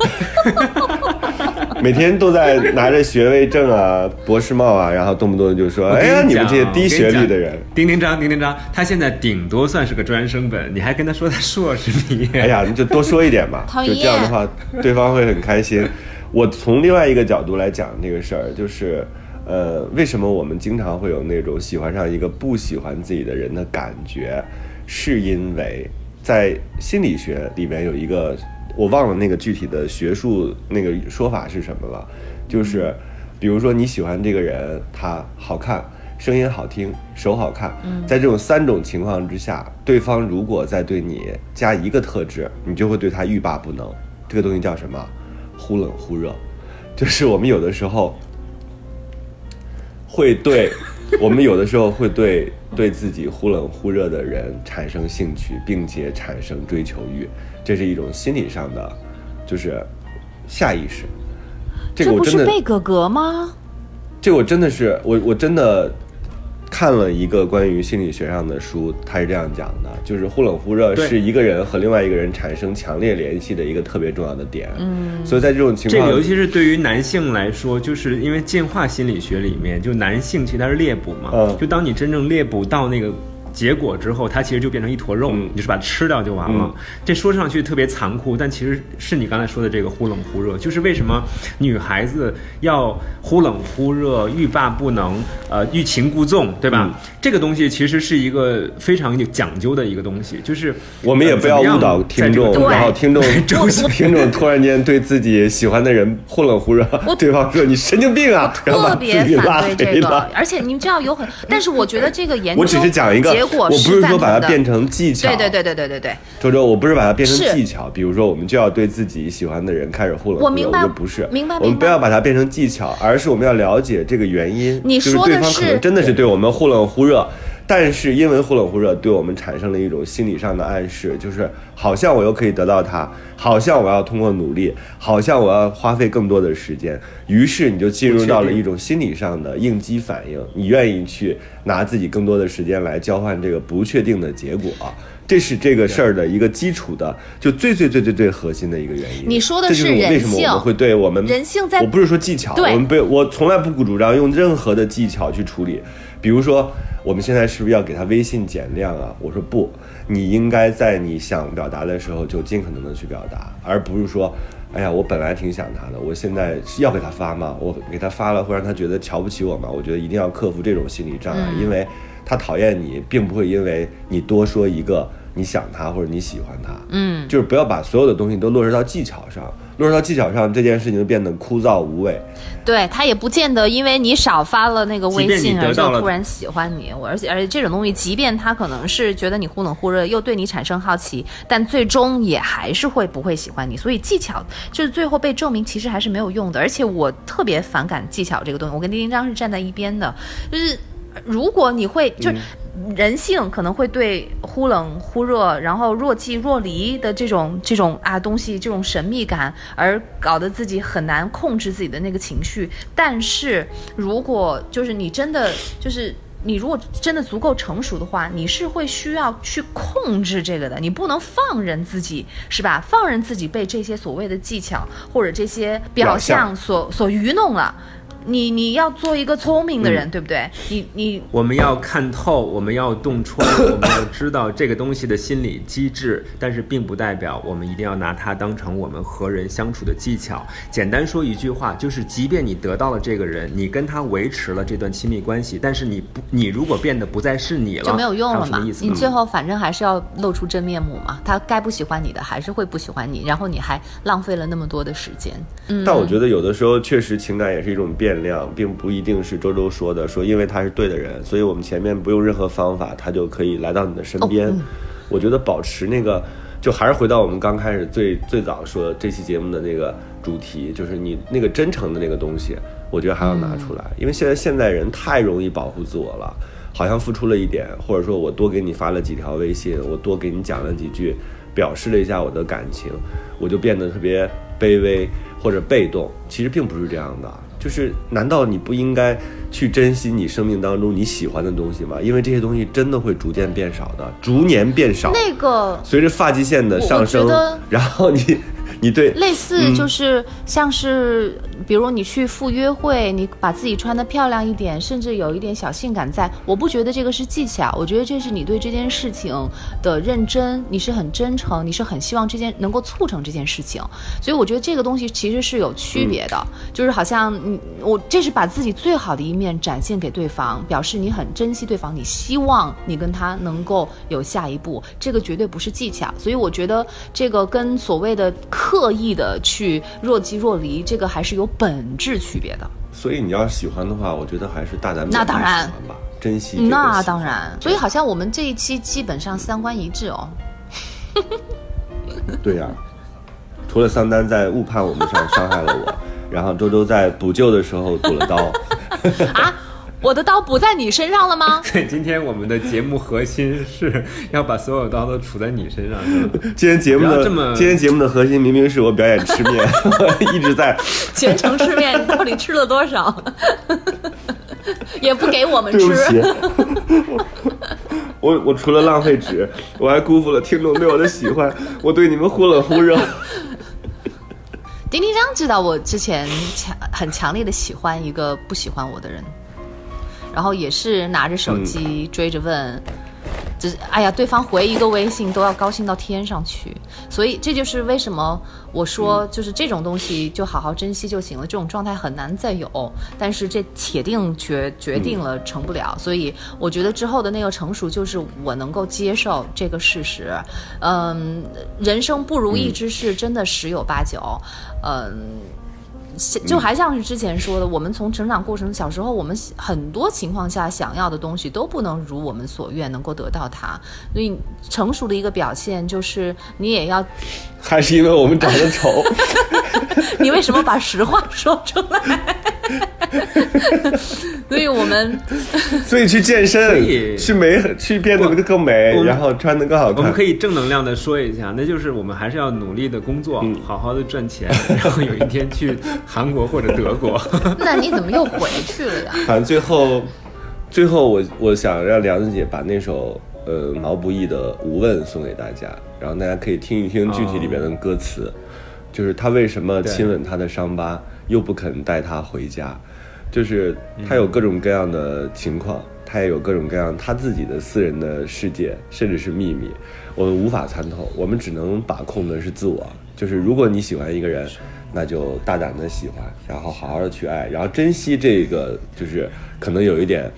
Speaker 1: 每天都在拿着学位证啊、博士帽啊，然后动不动就说：“
Speaker 4: 我跟
Speaker 1: 哎呀，你们这些低学历的人。”
Speaker 4: 丁丁张，丁丁张，他现在顶多算是个专升本，你还跟他说他硕士毕业，
Speaker 1: 哎呀，你就多说一点嘛，就这样的话，对方会很开心。我从另外一个角度来讲这个事儿，就是，呃，为什么我们经常会有那种喜欢上一个不喜欢自己的人的感觉，是因为在心理学里面有一个，我忘了那个具体的学术那个说法是什么了，就是，比如说你喜欢这个人，他好看。声音好听，手好看，在这种三种情况之下，对方如果再对你加一个特质，你就会对他欲罢不能。这个东西叫什么？忽冷忽热，就是我们有的时候会对，我们有的时候会对对自己忽冷忽热的人产生兴趣，并且产生追求欲，这是一种心理上的，就是下意识。这
Speaker 2: 不是
Speaker 1: 我真的
Speaker 2: 贝格格吗？
Speaker 1: 这我真的是我我真的看了一个关于心理学上的书，他是这样讲的，就是忽冷忽热是一个人和另外一个人产生强烈联系的一个特别重要的点。嗯，所以在这种情况，
Speaker 4: 这个尤其是对于男性来说，就是因为进化心理学里面，就男性其实他是猎捕嘛，
Speaker 1: 嗯
Speaker 4: 就当你真正猎捕到那个。结果之后，它其实就变成一坨肉，
Speaker 1: 嗯
Speaker 4: 你就是把它吃掉就完了。这说上去特别残酷，但其实是你刚才说的这个忽冷忽热，就是为什么女孩子要忽冷忽热、欲罢不能、呃欲擒故纵，对吧？
Speaker 1: 嗯
Speaker 4: 这个东西其实是一个非常有讲究的一个东西，就是
Speaker 1: 我们也不要误导听众，然后听众
Speaker 4: 周星
Speaker 1: 听众突然间对自己喜欢的人忽冷忽热，对方说你神经病啊，然后把
Speaker 2: 特别
Speaker 1: 自己拉
Speaker 2: 反对这个。，而且你知道有很，但是我觉得这个研究
Speaker 1: 我只是讲一个，
Speaker 2: 结果
Speaker 1: 我不是说把它变成技巧，
Speaker 2: 对对对对对对对，
Speaker 1: 周周，我不是把它变成技巧，比如说我们就要对自己喜欢的人开始忽冷忽热，
Speaker 2: 我明白
Speaker 1: 不是，
Speaker 2: 明白
Speaker 1: 我们不要把它变成技巧，而是我们要了解这个原因。
Speaker 2: 你
Speaker 1: 就是对
Speaker 2: 说的是
Speaker 1: 方可能真的是对我们忽冷忽热，但是因为忽冷忽热对我们产生了一种心理上的暗示，就是好像我又可以得到它，好像我要通过努力，好像我要花费更多的时间，于是你就进入到了一种心理上的应激反应，你愿意去拿自己更多的时间来交换这个不确定的结果。这是这个事儿的一个基础的，就最最最最最核心的一个原因。
Speaker 2: 你说的
Speaker 1: 这就是为什么我们会对我们
Speaker 2: 人性在
Speaker 1: 我不是说技巧，我们不，我从来不主张用任何的技巧去处理。比如说，我们现在是不是要给他微信减量啊？我说不，你应该在你想表达的时候就尽可能的去表达，而不是说，哎呀，我本来挺想他的，我现在是要给他发吗？我给他发了会让他觉得瞧不起我吗？我觉得一定要克服这种心理障碍，因为他讨厌你，并不会因为你多说一个你想他或者你喜欢他，嗯，就是不要把所有的东西都落实到技巧上，落实到技巧上，这件事情就变得枯燥无味。
Speaker 2: 对他也不见得因为你少发了那个微信而就突然喜欢你，我而且而且这种东西，即便他可能是觉得你忽冷忽热，又对你产生好奇，但最终也还是会不会喜欢你。所以技巧就是最后被证明其实还是没有用的。而且我特别反感技巧这个东西，我跟丁丁章是站在一边的，就是如果你会就是。人性可能会对忽冷忽热，然后若即若离的这种这种啊东西，这种神秘感，而搞得自己很难控制自己的那个情绪。但是如果就是你真的就是。你如果真的足够成熟的话，你是会需要去控制这个的，你不能放任自己，是吧？放任自己被这些所谓的技巧或者这些表
Speaker 1: 象
Speaker 2: 所所愚弄了。你你要做一个聪明的人，
Speaker 1: 嗯
Speaker 2: 对不对？你你
Speaker 4: 我们要看透，我们要洞穿，我们要知道这个东西的心理机制，但是并不代表我们一定要拿它当成我们和人相处的技巧。简单说一句话，就是即便你得到了这个人，你跟他维持了这段亲密关系，但是你不，你如果变得不再是你了，
Speaker 2: 就没有用了嘛你最后反正还是要露出真面目嘛。他该不喜欢你的还是会不喜欢你，然后你还浪费了那么多的时间。嗯，
Speaker 1: 但我觉得有的时候确实情感也是一种变量，并不一定是周周说的，说因为他是对的人，所以我们前面不用任何方法，他就可以来到你的身边。我觉得保持那个，就还是回到我们刚开始最最早说这期节目的那个主题，就是你那个真诚的那个东西，我觉得还要拿出来，因为现在现代人太容易保护自我了。好像付出了一点，或者说我多给你发了几条微信，我多给你讲了几句，表示了一下我的感情，我就变得特别卑微或者被动，其实并不是这样的。就是难道你不应该去珍惜你生命当中你喜欢的东西吗？因为这些东西真的会逐渐变少的，逐年变少。
Speaker 2: 那个
Speaker 1: 随着发际线的上升然后你你对
Speaker 2: 类似就是像是，比如你去赴约会，你把自己穿得漂亮一点，甚至有一点小性感在，我不觉得这个是技巧，我觉得这是你对这件事情的认真，你是很真诚，你是很希望这件能够促成这件事情，所以我觉得这个东西其实是有区别的，就是好像你我这是把自己最好的一面展现给对方，表示你很珍惜对方，你希望你跟他能够有下一步，这个绝对不是技巧，所以我觉得这个跟所谓的刻意的去若即若离，这个还是有本质区别的。
Speaker 1: 所以你要喜欢的话，我觉得还是大胆表
Speaker 2: 那当然
Speaker 1: 喜欢吧，珍惜
Speaker 2: 那当然，所以好像我们这一期基本上三观一致哦。
Speaker 1: 对呀、除了桑丹在误判我们上伤害了我，然后周周在补救的时候补了刀。
Speaker 2: 啊，我的刀不在你身上了吗？
Speaker 4: 对，今天我们的节目核心是要把所有刀都杵在你身上，是吧？
Speaker 1: 今天节目的
Speaker 4: 这么
Speaker 1: 今天节目的核心明明是我表演吃面，我一直在
Speaker 2: 全程吃面，你到底吃了多少？也不给我们
Speaker 1: 对不
Speaker 2: 吃。
Speaker 1: 起。我我除了浪费纸，我还辜负了听众对我的喜欢，我对你们忽冷忽热。
Speaker 2: 丁丁章知道我之前强很强烈的喜欢一个不喜欢我的人，然后也是拿着手机追着问，就是哎呀，对方回一个微信都要高兴到天上去，所以这就是为什么我说就是这种东西就好好珍惜就行了，这种状态很难再有，但是这铁定决决定了成不了，所以我觉得之后的那个成熟就是我能够接受这个事实，嗯，人生不如意之事真的十有八九，嗯。就还像是之前说的，我们从成长过程，小时候我们很多情况下想要的东西都不能如我们所愿能够得到它，所以成熟的一个表现就是你也要，
Speaker 1: 还是因为我们长得丑，
Speaker 2: 你为什么把实话说出来？所以我们
Speaker 1: 所以去健身，去美，去变得更美然后穿得更好看
Speaker 4: 我们可。以正能量的说一下，那就是我们还是要努力的工作，好好的赚钱，然后有一天去韩国或者德国。
Speaker 2: 那你怎么又回去了呀？
Speaker 1: 反正最后，最后我我想让梁子姐把那首呃毛不易的《无问》送给大家，然后大家可以听一听具体里边的歌词，就是他为什么亲吻他的伤疤，又不肯带他回家，就是他有各种各样的情况，他也有各种各样他自己的私人的世界，甚至是秘密，我们无法参透，我们只能把控的是自我。就是如果你喜欢一个人，那就大胆的喜欢，然后好好的去爱，然后珍惜这个，就是可能有一点，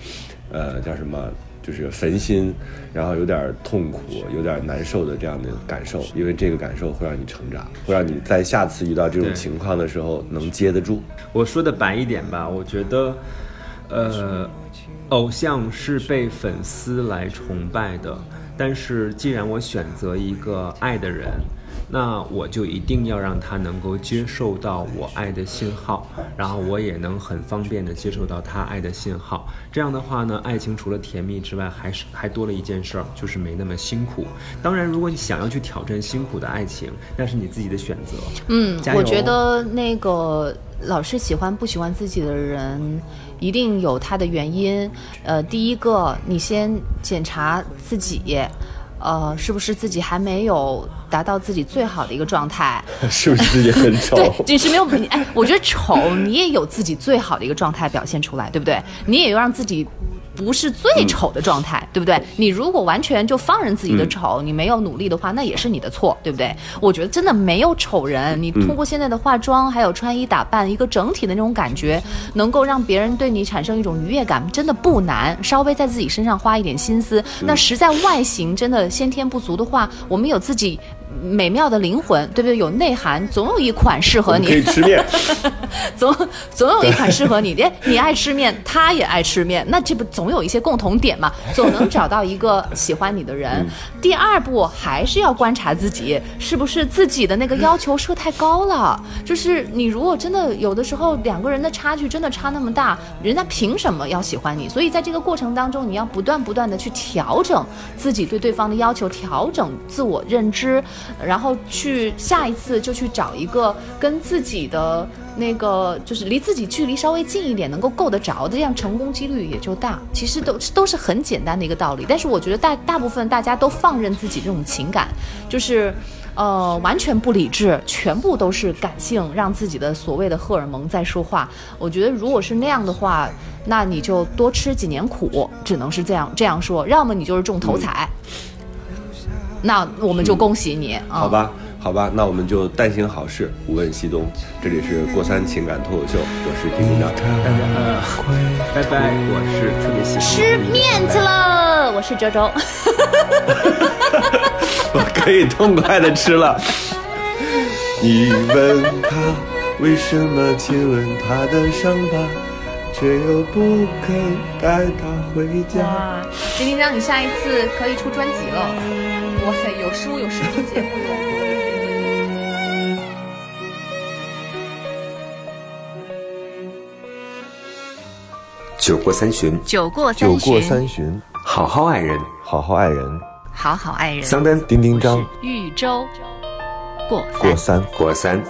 Speaker 1: 呃，叫什么？就是焚心，然后有点痛苦、有点难受的这样的感受，因为这个感受会让你成长，会让你在下次遇到这种情况的时候能接得住。
Speaker 4: 我说的白一点吧，我觉得，呃，偶像是被粉丝来崇拜的，但是既然我选择一个爱的人，那我就一定要让他能够接受到我爱的信号，然后我也能很方便的接受到他爱的信号。这样的话呢，爱情除了甜蜜之外，还是还多了一件事儿，就是没那么辛苦。当然，如果你想要去挑战辛苦的爱情，那是你自己的选择。
Speaker 2: 嗯我觉得那个老是喜欢不喜欢自己的人，一定有他的原因。呃，第一个，你先检查自己，呃，是不是自己还没有达到自己最好的一个状态？
Speaker 1: 是不是自己很丑？
Speaker 2: 对，你是没有你哎，我觉得丑，你也有自己最好的一个状态表现出来，对不对？你也要让自己。不是最丑的状态，对不对？你如果完全就放任自己的丑，你没有努力的话，那也是你的错，对不对？我觉得真的没有丑人，你通过现在的化妆，还有穿衣打扮，一个整体的那种感觉，能够让别人对你产生一种愉悦感，真的不难。稍微在自己身上花一点心思，那实在外形真的先天不足的话，我们有自己美妙的灵魂，对不对？有内涵，总有一款适合你。
Speaker 1: 可以吃面，
Speaker 2: 总总有一款适合你的，你爱吃面，他也爱吃面，那这不总有一些共同点嘛？总能找到一个喜欢你的人。第二步还是要观察自己是不是自己的那个要求设太高了。就是你如果真的有的时候两个人的差距真的差那么大，人家凭什么要喜欢你？所以在这个过程当中，你要不断不断的去调整自己对对方的要求，调整自我认知。然后去下一次就去找一个跟自己的那个就是离自己距离稍微近一点，能够够得着的，这样成功几率也就大。其实都都是很简单的一个道理，但是我觉得大大部分大家都放任自己这种情感，就是。呃，完全不理智，全部都是感性，让自己的所谓的荷尔蒙在说话。我觉得，如果是那样的话，那你就多吃几年苦，只能是这样这样说。要么你就是中头彩，那我们就恭喜你啊！
Speaker 1: 好吧，好吧，那我们就但行好事，无问西东。这里是过三情感脱口秀，我是丁丁张。
Speaker 4: 大家呃，拜拜，我是特别喜欢
Speaker 2: 吃面去了，我是周周。
Speaker 1: 我可以痛快的吃了。你问他为什么亲吻他的伤疤，却又不肯带他回家。
Speaker 2: 哇，丁丁张，你下一次可以出专辑了。哇塞，有书有视频节目哟。
Speaker 4: 酒过三巡，
Speaker 5: 酒过三巡，
Speaker 1: 过三巡，
Speaker 4: 好好爱人。
Speaker 1: 好好爱人。
Speaker 5: 好好爱人。
Speaker 4: 桑丹
Speaker 1: 丁丁张
Speaker 5: 豫州过
Speaker 1: 过三。
Speaker 4: 过三。